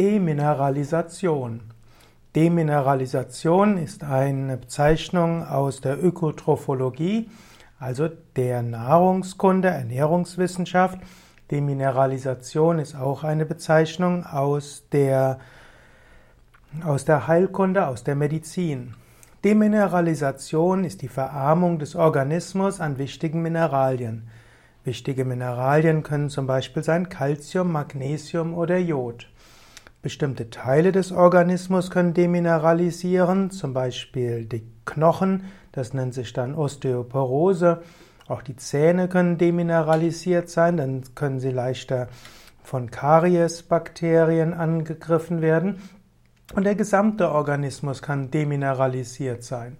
Demineralisation. Demineralisation ist eine Bezeichnung aus der Ökotrophologie, also der Nahrungskunde, Ernährungswissenschaft. Demineralisation ist auch eine Bezeichnung aus der, aus der Heilkunde, aus der Medizin. Demineralisation ist die Verarmung des Organismus an wichtigen Mineralien. Wichtige Mineralien können zum Beispiel sein Calcium, Magnesium oder Jod. Bestimmte Teile des Organismus können demineralisieren, zum Beispiel die Knochen, das nennt sich dann Osteoporose. Auch die Zähne können demineralisiert sein, dann können sie leichter von Kariesbakterien angegriffen werden. Und der gesamte Organismus kann demineralisiert sein.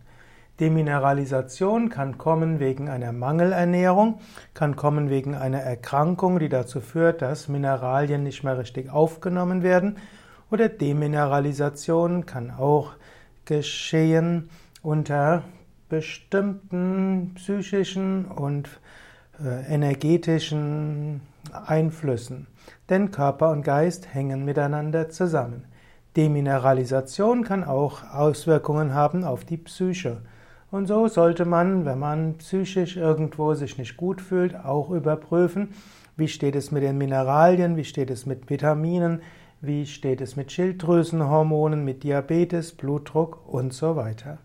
Demineralisation kann kommen wegen einer Mangelernährung, kann kommen wegen einer Erkrankung, die dazu führt, dass Mineralien nicht mehr richtig aufgenommen werden. Oder Demineralisation kann auch geschehen unter bestimmten psychischen und äh, energetischen Einflüssen. Denn Körper und Geist hängen miteinander zusammen. Demineralisation kann auch Auswirkungen haben auf die Psyche. Und so sollte man, wenn man psychisch irgendwo sich nicht gut fühlt, auch überprüfen, wie steht es mit den Mineralien, wie steht es mit Vitaminen, wie steht es mit Schilddrüsenhormonen, mit Diabetes, Blutdruck und so weiter.